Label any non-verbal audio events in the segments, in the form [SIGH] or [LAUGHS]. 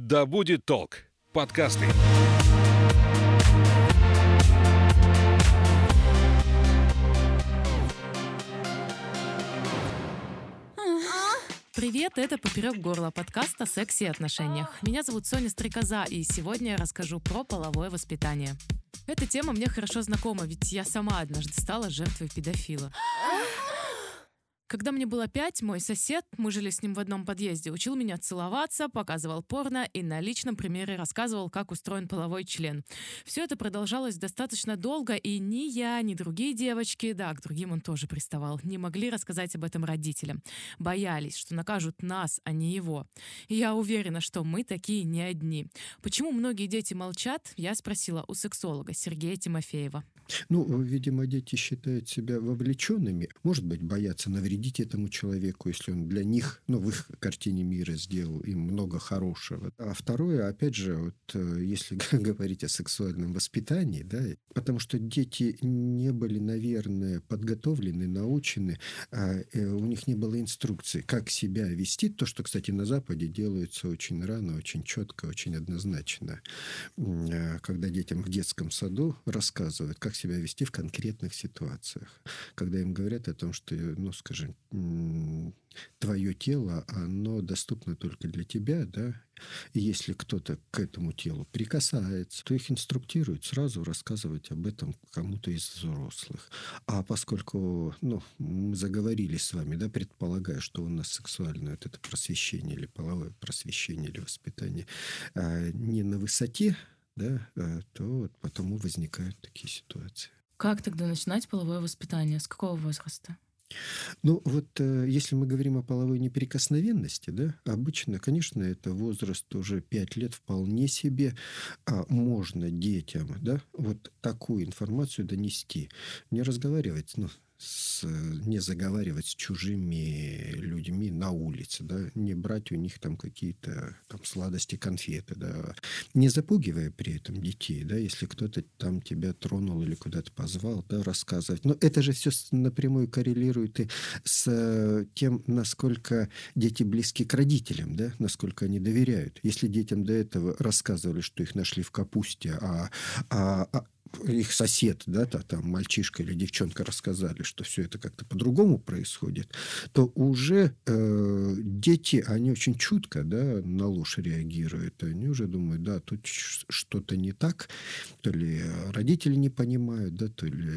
«Да будет толк» подкасты. Привет, это «Поперек горла» подкаст о сексе и отношениях. Меня зовут Соня Стрекоза, и сегодня я расскажу про половое воспитание. Эта тема мне хорошо знакома, ведь я сама однажды стала жертвой педофила. Когда мне было пять, мой сосед, мы жили с ним в одном подъезде, учил меня целоваться, показывал порно и на личном примере рассказывал, как устроен половой член. Все это продолжалось достаточно долго, и ни я, ни другие девочки, да, к другим он тоже приставал, не могли рассказать об этом родителям. Боялись, что накажут нас, а не его. И я уверена, что мы такие не одни. Почему многие дети молчат, я спросила у сексолога Сергея Тимофеева. Ну, видимо, дети считают себя вовлеченными. Может быть, боятся навредить этому человеку, если он для них, ну, в их картине мира сделал им много хорошего. А второе, опять же, вот э, если [LAUGHS] говорить о сексуальном воспитании, да, потому что дети не были, наверное, подготовлены, научены, а э, у них не было инструкции, как себя вести. То, что, кстати, на Западе делается очень рано, очень четко, очень однозначно. Э, когда детям в детском саду рассказывают, как себя вести в конкретных ситуациях. Когда им говорят о том, что, ну, твое тело, оно доступно только для тебя, да, и если кто-то к этому телу прикасается, то их инструктируют сразу рассказывать об этом кому-то из взрослых. А поскольку ну, мы заговорили с вами, да, предполагая, что у нас сексуальное вот это просвещение или половое просвещение или воспитание а, не на высоте, да, э, то вот потому возникают такие ситуации. Как тогда начинать половое воспитание? С какого возраста? Ну, вот э, если мы говорим о половой неприкосновенности, да, обычно, конечно, это возраст уже 5 лет вполне себе а можно детям, да, вот такую информацию донести. Не разговаривать, ну, с, не заговаривать с чужими людьми на улице, да, не брать у них там какие-то там сладости, конфеты, да, не запугивая при этом детей, да, если кто-то там тебя тронул или куда-то позвал, да, рассказывать. Но это же все напрямую коррелирует и с тем, насколько дети близки к родителям, да, насколько они доверяют. Если детям до этого рассказывали, что их нашли в капусте, а, а, а их сосед, да, там мальчишка или девчонка рассказали, что все это как-то по-другому происходит, то уже э, дети, они очень чутко, да, на ложь реагируют. Они уже думают, да, тут что-то не так, то ли родители не понимают, да, то ли...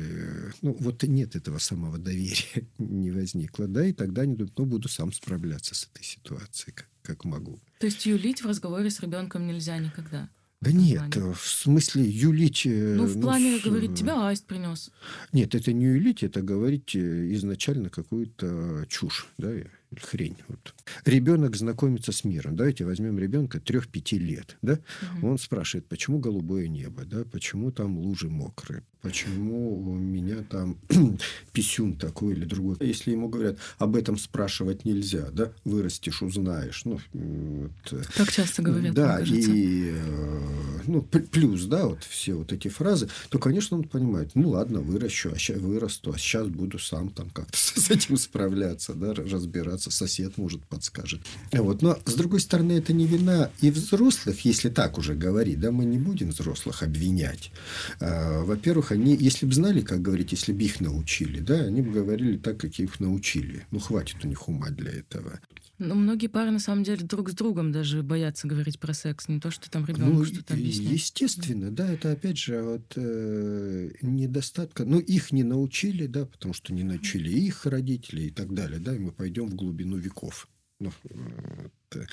Ну, вот нет этого самого доверия [LAUGHS] не возникло, да, и тогда они думают, ну, буду сам справляться с этой ситуацией, как, как могу. То есть юлить в разговоре с ребенком нельзя никогда? Да нет, плане? в смысле юлить... Э, ну, в ну, плане, с... говорить, тебя аист принес. Нет, это не юлить, это говорить э, изначально какую-то чушь, да, хрень. Вот. Ребенок знакомится с миром. Давайте возьмем ребенка 3-5 лет. Да? Угу. Он спрашивает, почему голубое небо, да? почему там лужи мокрые, почему у меня там [CLEARS THROAT] писюн такой или другой. Если ему говорят, об этом спрашивать нельзя, да, вырастешь, узнаешь. Ну, вот. Так часто говорят, Да, и э, ну, плюс, да, вот все вот эти фразы, то, конечно, он понимает, ну, ладно, выращу, а сейчас вырасту, а сейчас буду сам там как-то [LAUGHS] с этим справляться, да, разбираться сосед, может, подскажет. Вот. Но, с другой стороны, это не вина и взрослых, если так уже говорить, да, мы не будем взрослых обвинять. А, во-первых, они, если бы знали, как говорить, если бы их научили, да, они бы говорили так, как их научили. Ну, хватит у них ума для этого. Но многие пары, на самом деле, друг с другом даже боятся говорить про секс, не то, что там ребенок ну, что-то объясняет. Естественно, да, это опять же вот э, недостатка. Ну, их не научили, да, потому что не научили их родители и так далее, да, и мы пойдем в глубину веков. Ну, э,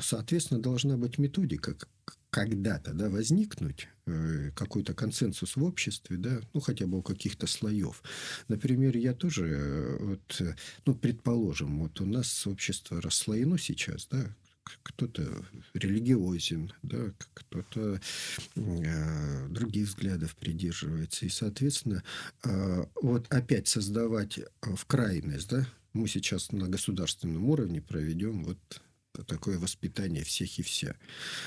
соответственно, должна быть методика, когда-то да, возникнуть э, какой-то консенсус в обществе, да, ну, хотя бы у каких-то слоев. Например, я тоже, э, вот, э, ну, предположим, вот у нас общество расслоено сейчас, да, кто-то религиозен, да, кто-то э, других взглядов придерживается. И, соответственно, э, вот опять создавать в крайность, да, мы сейчас на государственном уровне проведем вот такое воспитание всех и вся.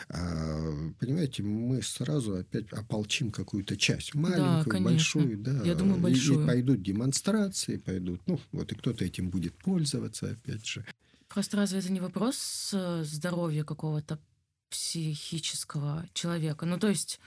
А, понимаете, мы сразу опять ополчим какую-то часть, маленькую, да, большую, да. Я думаю, большую. И, и пойдут демонстрации, пойдут, ну, вот и кто-то этим будет пользоваться, опять же. Просто разве это не вопрос э, здоровья какого-то психического человека. Ну, то есть,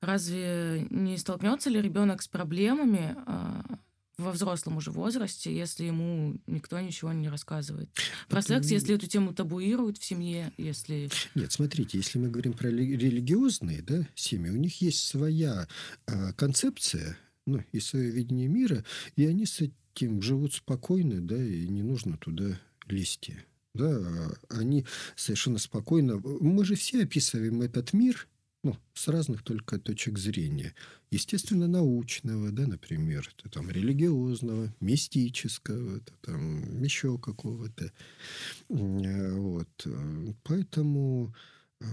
разве не столкнется ли ребенок с проблемами а, во взрослом уже возрасте, если ему никто ничего не рассказывает. Про это... секс, если эту тему табуируют в семье, если... Нет, смотрите, если мы говорим про религиозные да, семьи, у них есть своя э, концепция ну, и свое видение мира, и они с этим живут спокойно, да, и не нужно туда лезть. Да, они совершенно спокойно... Мы же все описываем этот мир – ну, с разных только точек зрения. Естественно, научного, да, например, это, там, религиозного, мистического, это, там, еще какого-то. Э, вот. Поэтому, э,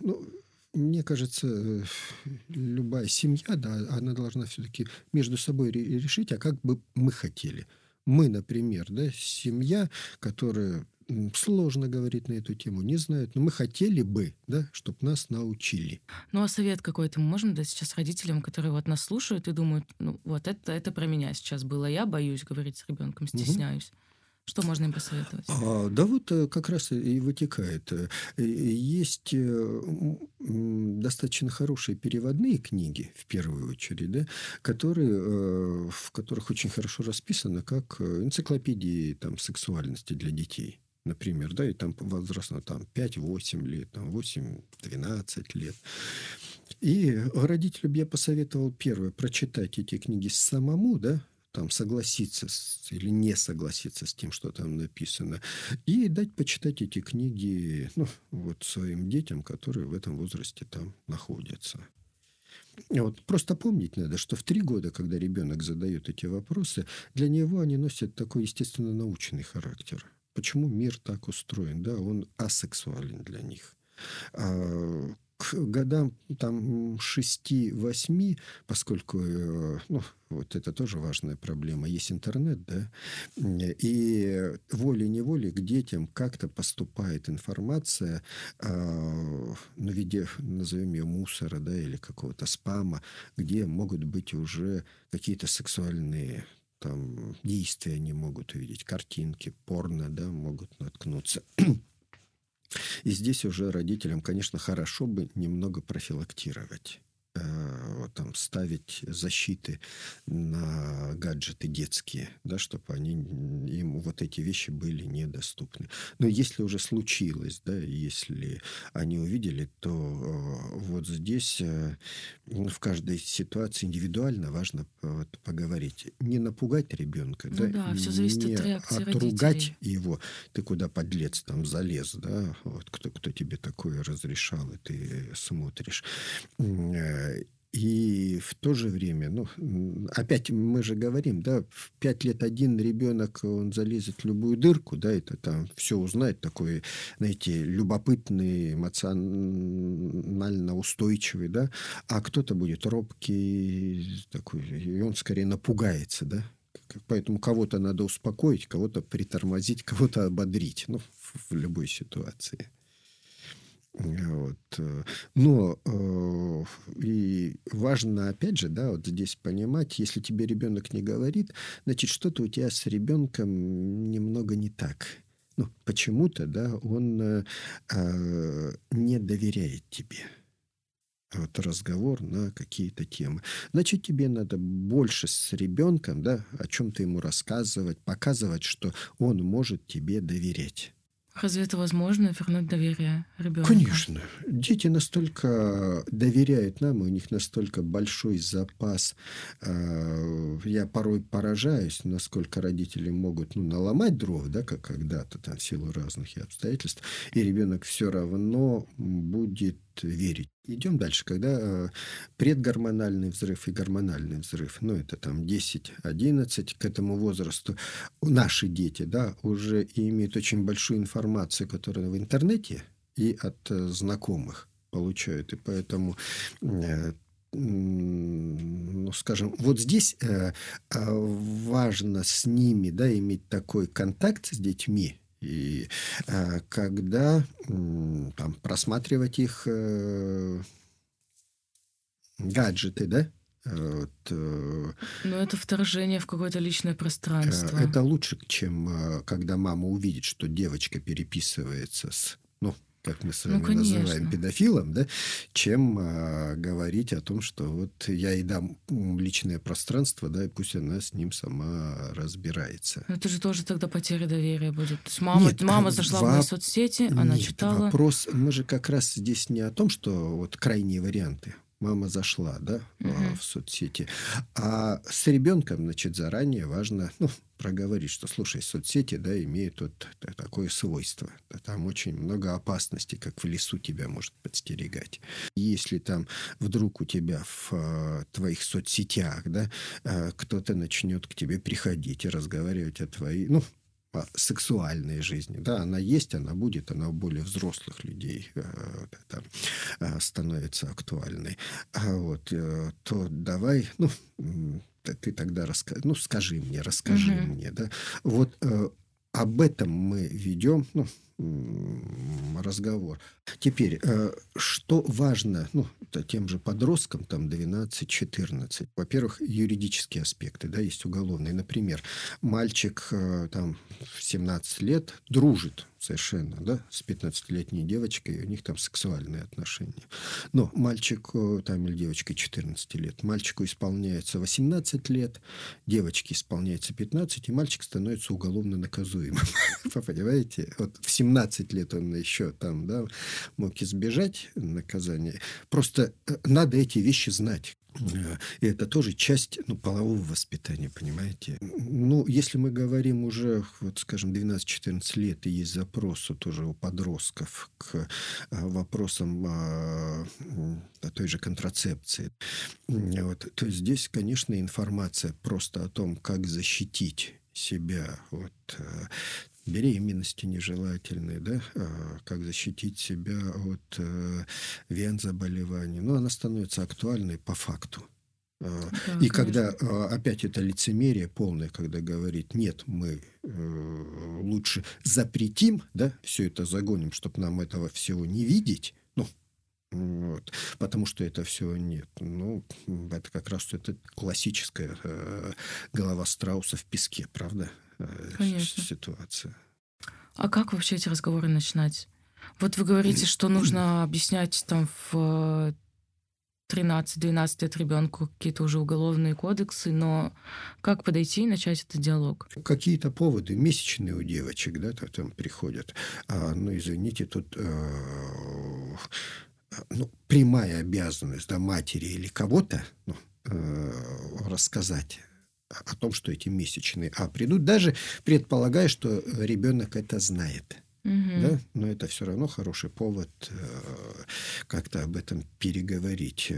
ну, мне кажется, любая семья, да, она должна все-таки между собой решить, а как бы мы хотели. Мы, например, да, семья, которая сложно говорить на эту тему, не знают, но мы хотели бы, да, чтобы нас научили. Ну а совет какой-то мы можем дать сейчас родителям, которые вот нас слушают и думают, ну вот это, это про меня сейчас было, я боюсь говорить с ребенком, стесняюсь. Угу. Что можно им посоветовать? А, да вот э, как раз и вытекает. Э, есть э, достаточно хорошие переводные книги, в первую очередь, да, которые, в которых очень хорошо расписано, как энциклопедии там, сексуальности для детей например, да, и там возрастно там 5-8 лет, там 8-12 лет. И родителю бы я посоветовал первое прочитать эти книги самому, да, там согласиться с, или не согласиться с тем, что там написано, и дать почитать эти книги ну, вот своим детям, которые в этом возрасте там находятся. Вот просто помнить надо, что в три года, когда ребенок задает эти вопросы, для него они носят такой естественно научный характер почему мир так устроен, да, он асексуален для них. А к годам там 6-8, поскольку, э, ну, вот это тоже важная проблема, есть интернет, да, и волей-неволей к детям как-то поступает информация, э, ну, в виде, назовем ее, мусора, да, или какого-то спама, где могут быть уже какие-то сексуальные там действия они могут увидеть, картинки, порно, да, могут наткнуться. И здесь уже родителям, конечно, хорошо бы немного профилактировать. Э, там, ставить защиты на гаджеты детские, да, чтобы они, им вот эти вещи были недоступны. Но если уже случилось, да, если они увидели, то э, вот здесь э, в каждой ситуации индивидуально важно вот, поговорить. Не напугать ребенка, ну, да, да все зависит не от реакции отругать родителей. его. Ты куда подлец там залез, да, вот кто, кто тебе такое разрешал, и ты смотришь и в то же время, ну, опять мы же говорим, да, в пять лет один ребенок, он залезет в любую дырку, да, это там все узнает, такой, знаете, любопытный, эмоционально устойчивый, да, а кто-то будет робкий, такой, и он скорее напугается, да, Поэтому кого-то надо успокоить, кого-то притормозить, [LAUGHS] кого-то ободрить, ну, в любой ситуации. Э, но э, и важно, опять же, да, вот здесь понимать, если тебе ребенок не говорит, значит, что-то у тебя с ребенком немного не так. Ну, почему-то, да, он э, э, не доверяет тебе вот разговор на какие-то темы. Значит, тебе надо больше с ребенком, да, о чем-то ему рассказывать, показывать, что он может тебе доверять. Разве это возможно, вернуть доверие ребенку? Конечно. Дети настолько доверяют нам, у них настолько большой запас. А, я порой поражаюсь, насколько родители могут ну, наломать дров, да, как когда-то, там, в силу разных обстоятельств, и ребенок все равно будет верить. Идем дальше. Когда э, предгормональный взрыв и гормональный взрыв, ну, это там 10-11 к этому возрасту, наши дети, да, уже имеют очень большую информацию, которая в интернете и от э, знакомых получают. И поэтому э, ну, скажем, вот здесь важно с ними, да, иметь такой контакт с детьми, и э, когда там, просматривать их э, гаджеты, да, вот, э, Но это вторжение в какое-то личное пространство. Это лучше, чем когда мама увидит, что девочка переписывается с ну, как мы с вами ну, называем педофилом, да, чем а, говорить о том, что вот я ей дам личное пространство, да, и пусть она с ним сама разбирается. Это же тоже тогда потеря доверия будет. То есть мама, Нет, мама зашла воп... в мои соцсети, она Нет, читала. Вопрос, мы же как раз здесь не о том, что вот крайние варианты мама зашла, да, угу. в соцсети. А с ребенком, значит, заранее важно, ну, проговорить, что, слушай, соцсети, да, имеют вот такое свойство. Там очень много опасностей, как в лесу тебя может подстерегать. Если там вдруг у тебя в э, твоих соцсетях, да, э, кто-то начнет к тебе приходить и разговаривать о твоей, ну, сексуальной жизни. Да, она есть, она будет, она у более взрослых людей э, там, э, становится актуальной. А вот, э, то давай, ну, ты тогда расскажи, ну, скажи мне, расскажи угу. мне, да. Вот об этом мы ведем, ну, разговор. Теперь, э, что важно ну, тем же подросткам, там 12-14? Во-первых, юридические аспекты, да, есть уголовные. Например, мальчик э, там в 17 лет дружит совершенно, да, с 15-летней девочкой, у них там сексуальные отношения. Но мальчик там или девочка 14 лет, мальчику исполняется 18 лет, девочке исполняется 15, и мальчик становится уголовно наказуемым. [LAUGHS] Вы понимаете? Вот в 17 лет он еще там, да, мог избежать наказания. Просто э, надо эти вещи знать. Э, и это тоже часть ну, полового воспитания, понимаете? Ну, если мы говорим уже, вот, скажем, 12-14 лет, и есть запрос тоже у подростков к э, вопросам а, той же контрацепции, вот, то здесь, конечно, информация просто о том, как защитить себя от беременности нежелательной, да, а, как защитить себя от э, вен заболеваний. Но она становится актуальной по факту. А, да, и конечно. когда опять это лицемерие полное, когда говорит, нет, мы э, лучше запретим, да, все это загоним, чтобы нам этого всего не видеть, ну, вот, потому что это все нет. Ну, это как раз это классическая э, голова страуса в песке, правда? Э, Конечно. ситуация. А как вообще эти разговоры начинать? Вот вы говорите, что нужно объяснять там в 13-12 лет ребенку какие-то уже уголовные кодексы, но как подойти и начать этот диалог? Какие-то поводы месячные у девочек, да, там приходят. А, ну, извините, тут э, ну, прямая обязанность да, матери или кого-то ну, э, рассказать о том, что эти месячные А придут, даже предполагая, что ребенок это знает. Угу. Да? Но это все равно хороший повод э, как-то об этом переговорить.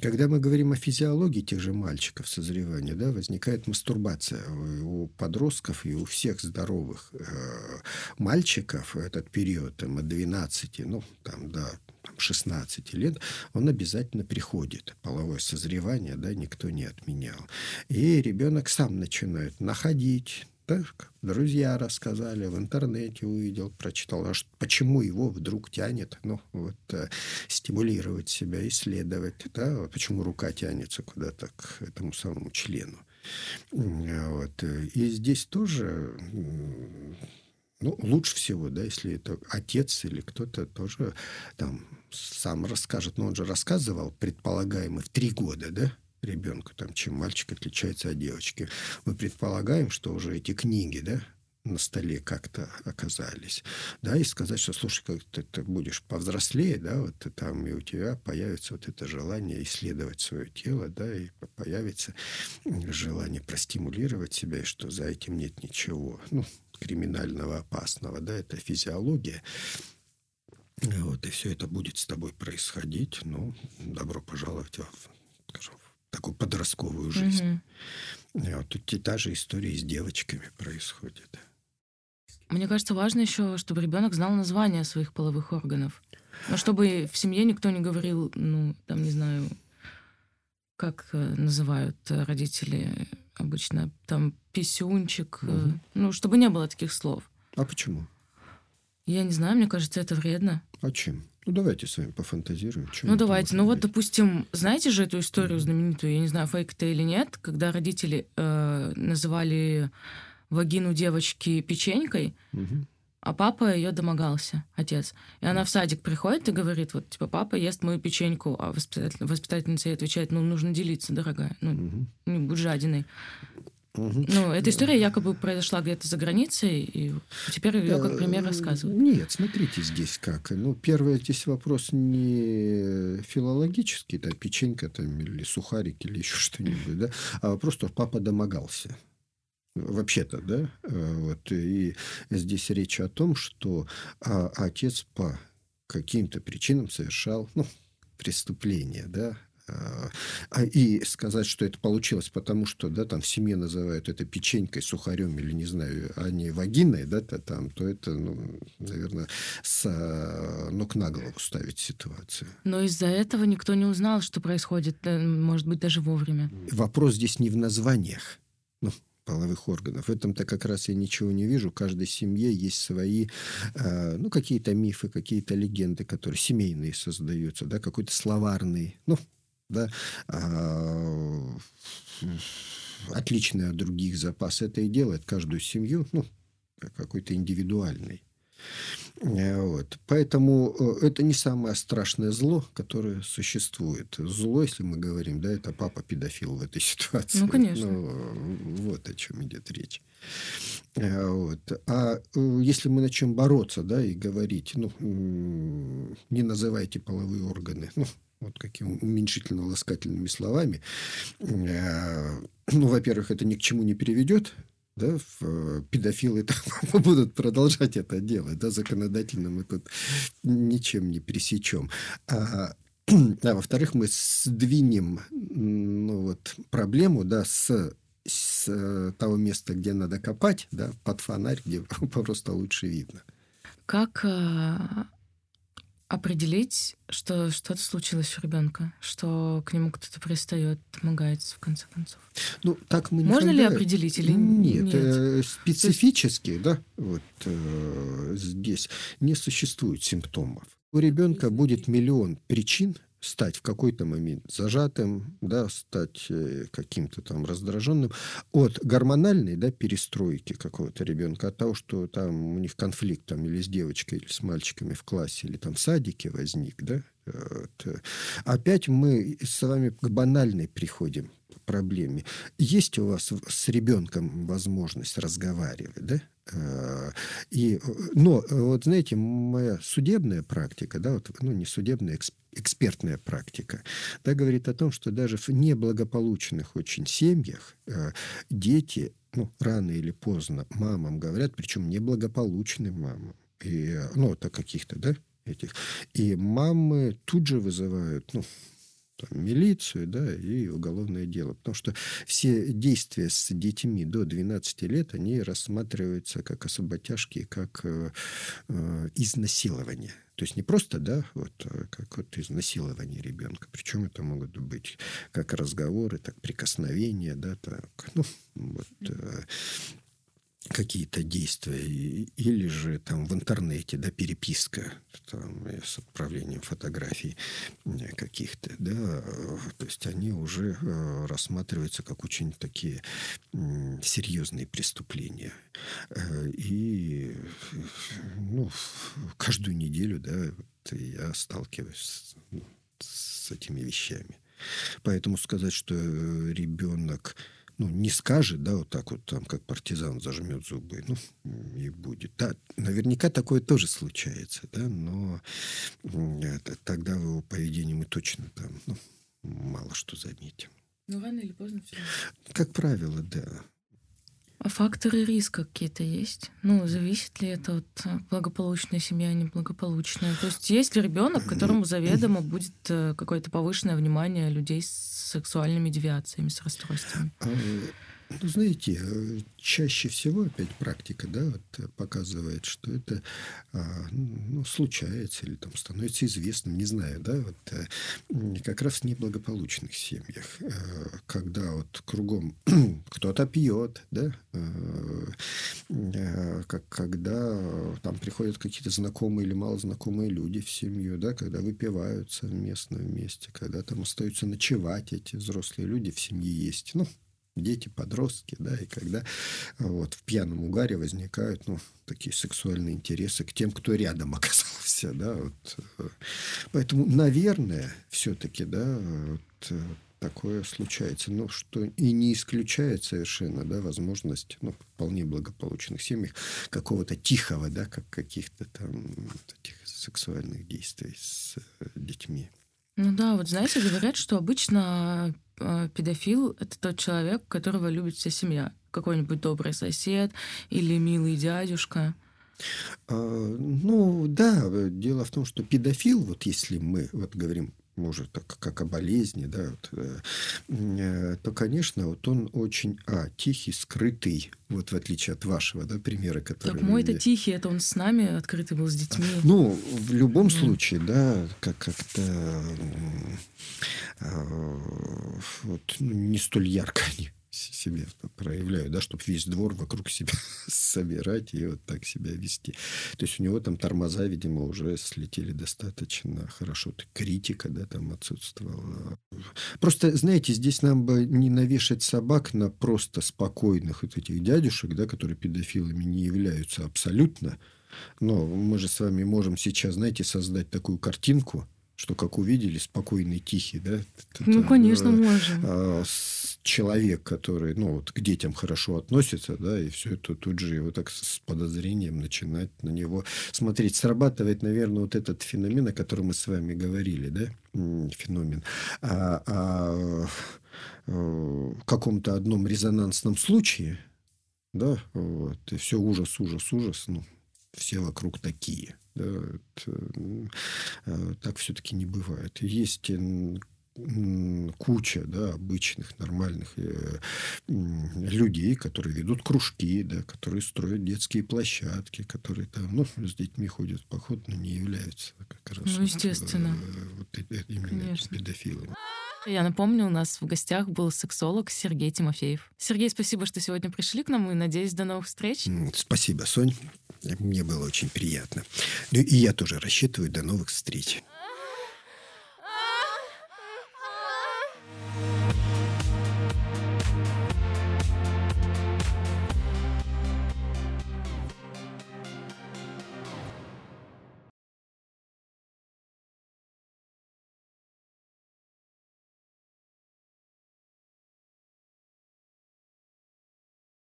Когда мы говорим о физиологии тех же мальчиков созревания, да, возникает мастурбация у подростков и у всех здоровых э, мальчиков этот период там, от 12, ну, там, до 16 лет, он обязательно приходит. Половое созревание, да, никто не отменял. И ребенок сам начинает находить, так, друзья рассказали, в интернете увидел, прочитал, а почему его вдруг тянет, ну, вот, э, стимулировать себя, исследовать, да, вот почему рука тянется куда-то к этому самому члену. Вот. И здесь тоже ну, лучше всего, да, если это отец или кто-то тоже там сам расскажет. Но он же рассказывал, предполагаемый, в три года, да, ребенку, там, чем мальчик отличается от девочки. Мы предполагаем, что уже эти книги, да, на столе как-то оказались, да, и сказать, что, слушай, как ты, ты будешь повзрослее, да, вот там и у тебя появится вот это желание исследовать свое тело, да, и появится желание простимулировать себя, и что за этим нет ничего, ну, криминального, опасного, да, это физиология, вот, и все это будет с тобой происходить, ну, добро пожаловать в, скажем, в такую подростковую жизнь. Mm-hmm. Вот тут и та же история с девочками происходит. Мне кажется, важно еще, чтобы ребенок знал название своих половых органов. Но чтобы в семье никто не говорил, ну, там, не знаю, как э, называют родители обычно, там, писюнчик. Угу. Ну, чтобы не было таких слов. А почему? Я не знаю, мне кажется, это вредно. А чем? Ну, давайте с вами пофантазируем. ну, давайте. Ну, вот, допустим, знаете же эту историю знаменитую, я не знаю, фейк это или нет, когда родители э, называли вагину девочки печенькой, угу. а папа ее домогался, отец. И она в садик приходит и говорит, вот, типа, папа ест мою печеньку, а воспитатель, воспитательница ей отвечает, ну, нужно делиться, дорогая, ну, угу. не будь жадиной. Угу. Ну, эта история якобы произошла где-то за границей, и теперь ее как пример рассказывают. Нет, смотрите здесь как. Ну, первый здесь вопрос не филологический, да, печенька там, или сухарик, или еще [LAUGHS] что-нибудь, да, а вопрос, что папа домогался вообще-то, да, э, вот, и здесь речь о том, что а, отец по каким-то причинам совершал, ну, преступление, да, а, и сказать, что это получилось потому, что да, там в семье называют это печенькой, сухарем или, не знаю, а не вагиной, да, то, там, то это, ну, наверное, с а, ног на голову ставить ситуацию. Но из-за этого никто не узнал, что происходит, э, может быть, даже вовремя. Вопрос здесь не в названиях. Ну, половых органов. В этом-то как раз я ничего не вижу. В каждой семье есть свои, э, ну, какие-то мифы, какие-то легенды, которые семейные создаются, да, какой-то словарный, ну, да, э, отличный от других запас. Это и делает каждую семью, ну, какой-то индивидуальный. Э, вот. Поэтому э, это не самое страшное зло, которое существует. Зло, если мы говорим, да, это папа педофил в этой [LAUGHS] ситуации. Ну, конечно. Ну, вот о чем идет речь. Э, вот. А если мы начнем бороться, да, и говорить, ну, не называйте половые органы, ну, вот какими уменьшительно-ласкательными словами, ну, во-первых, это ни к чему не приведет, да, э, педофилы там [LAUGHS] будут продолжать это делать, да, законодательно мы тут ничем не пресечем. А, [CLEARS THROAT] а во-вторых, мы сдвинем ну, вот, проблему да, с, с э, того места, где надо копать, да, под фонарь, где [LAUGHS] просто лучше видно. Как э, определить, что что-то случилось у ребенка, что к нему кто-то пристает, домогается в конце концов. Ну, так мы Можно ли определить или нет? Нет, э, специфически, есть... да, вот э, здесь не существует симптомов. У ребенка будет миллион причин, стать в какой-то момент зажатым, да, стать э, каким-то там раздраженным от гормональной да, перестройки какого-то ребенка, от того, что там у них конфликт там, или с девочкой, или с мальчиками в классе, или там в садике возник, да. Опять мы с вами к банальной приходим проблеме. Есть у вас с ребенком возможность разговаривать, да? Э, и, но, вот знаете, моя судебная практика, да, вот, ну, не судебная, экспертная практика, да, говорит о том, что даже в неблагополучных очень семьях э, дети, ну, рано или поздно мамам говорят, причем неблагополучным мамам, и, ну, это каких-то, да, этих. И мамы тут же вызывают, ну, там, милицию да, и уголовное дело. Потому что все действия с детьми до 12 лет, они рассматриваются как особо тяжкие, как э, э, изнасилование. То есть не просто, да, вот а как вот изнасилование ребенка. Причем это могут быть как разговоры, так прикосновения, да, так, ну, вот, э, какие-то действия, или же там в интернете, да, переписка там, с отправлением фотографий каких-то, да, то есть они уже э, рассматриваются как очень такие серьезные преступления. Э, и ну, каждую неделю, да, я сталкиваюсь с, с этими вещами. Поэтому сказать, что ребенок ну, не скажет, да, вот так вот там, как партизан зажмет зубы, ну, и будет. Да, наверняка такое тоже случается, да, но это, тогда в его поведении мы точно там, ну, мало что заметим. Ну, рано или поздно все. Как правило, да. А факторы риска какие-то есть? Ну, зависит ли это от э, благополучной семьи, а неблагополучная? То есть есть ли ребенок, которому заведомо будет э, какое-то повышенное внимание людей с сексуальными девиациями, с расстройствами? Ну, знаете, э, чаще всего опять практика да, вот, э, показывает, что это а, ну, случается или там становится известным, не знаю, да, вот э, как раз в неблагополучных семьях, когда вот кругом [CLEARS THROAT] кто-то пьет, да, как, когда там приходят какие-то знакомые или малознакомые люди в семью, да, когда выпивают совместно вместе, когда там остаются ночевать эти взрослые люди в семье есть, ну, дети, подростки, да, и когда вот в пьяном угаре возникают, ну, такие сексуальные интересы к тем, кто рядом [LAUGHS] оказался, да, вот. Поэтому, наверное, все-таки, да, вот, такое случается. Но что и не исключает совершенно да, возможность ну, вполне благополучных семьях какого-то тихого, да, как каких-то там таких сексуальных действий с э, детьми. Ну да, вот знаете, говорят, что обычно э, педофил — это тот человек, которого любит вся семья. Какой-нибудь добрый сосед или милый дядюшка. А, ну да, дело в том, что педофил, вот если мы вот говорим может, так, как о болезни, да, вот, э, то, конечно, вот он очень, а, тихий, скрытый, вот в отличие от вашего, да, примера, который... Так мой-то тихий, это он с нами открытый был, с детьми. Ну, в любом mm. случае, да, как- как-то э, вот, ну, не столь ярко они себе проявляю, да, чтобы весь двор вокруг себя [LAUGHS] собирать и вот так себя вести. То есть у него там тормоза, видимо, уже слетели достаточно хорошо. Критика, да, там отсутствовала. Просто, знаете, здесь нам бы не навешать собак на просто спокойных вот этих дядюшек, да, которые педофилами не являются абсолютно. Но мы же с вами можем сейчас, знаете, создать такую картинку, что как увидели, спокойный, тихий, да? Ну, конечно, э, можем. А, человек, который, ну, вот к детям хорошо относится, да, и все это тут же его так с подозрением начинать на него смотреть. Срабатывает, наверное, вот этот феномен, о котором мы с вами говорили, да, феномен. А, а э, в каком-то одном резонансном случае, да, вот, и все ужас, ужас, ужас, ну, все вокруг такие. Да, это, э, так все-таки не бывает. Есть куча да, обычных, нормальных э, людей, которые ведут кружки, да, которые строят детские площадки, которые там, ну, с детьми ходят в поход, но не являются как раз ну, естественно. вот, вот именно Конечно. педофилами. Я напомню, у нас в гостях был сексолог Сергей Тимофеев. Сергей, спасибо, что сегодня пришли к нам, и надеюсь, до новых встреч. Спасибо, Сонь. Мне было очень приятно. Ну и я тоже рассчитываю до новых встреч.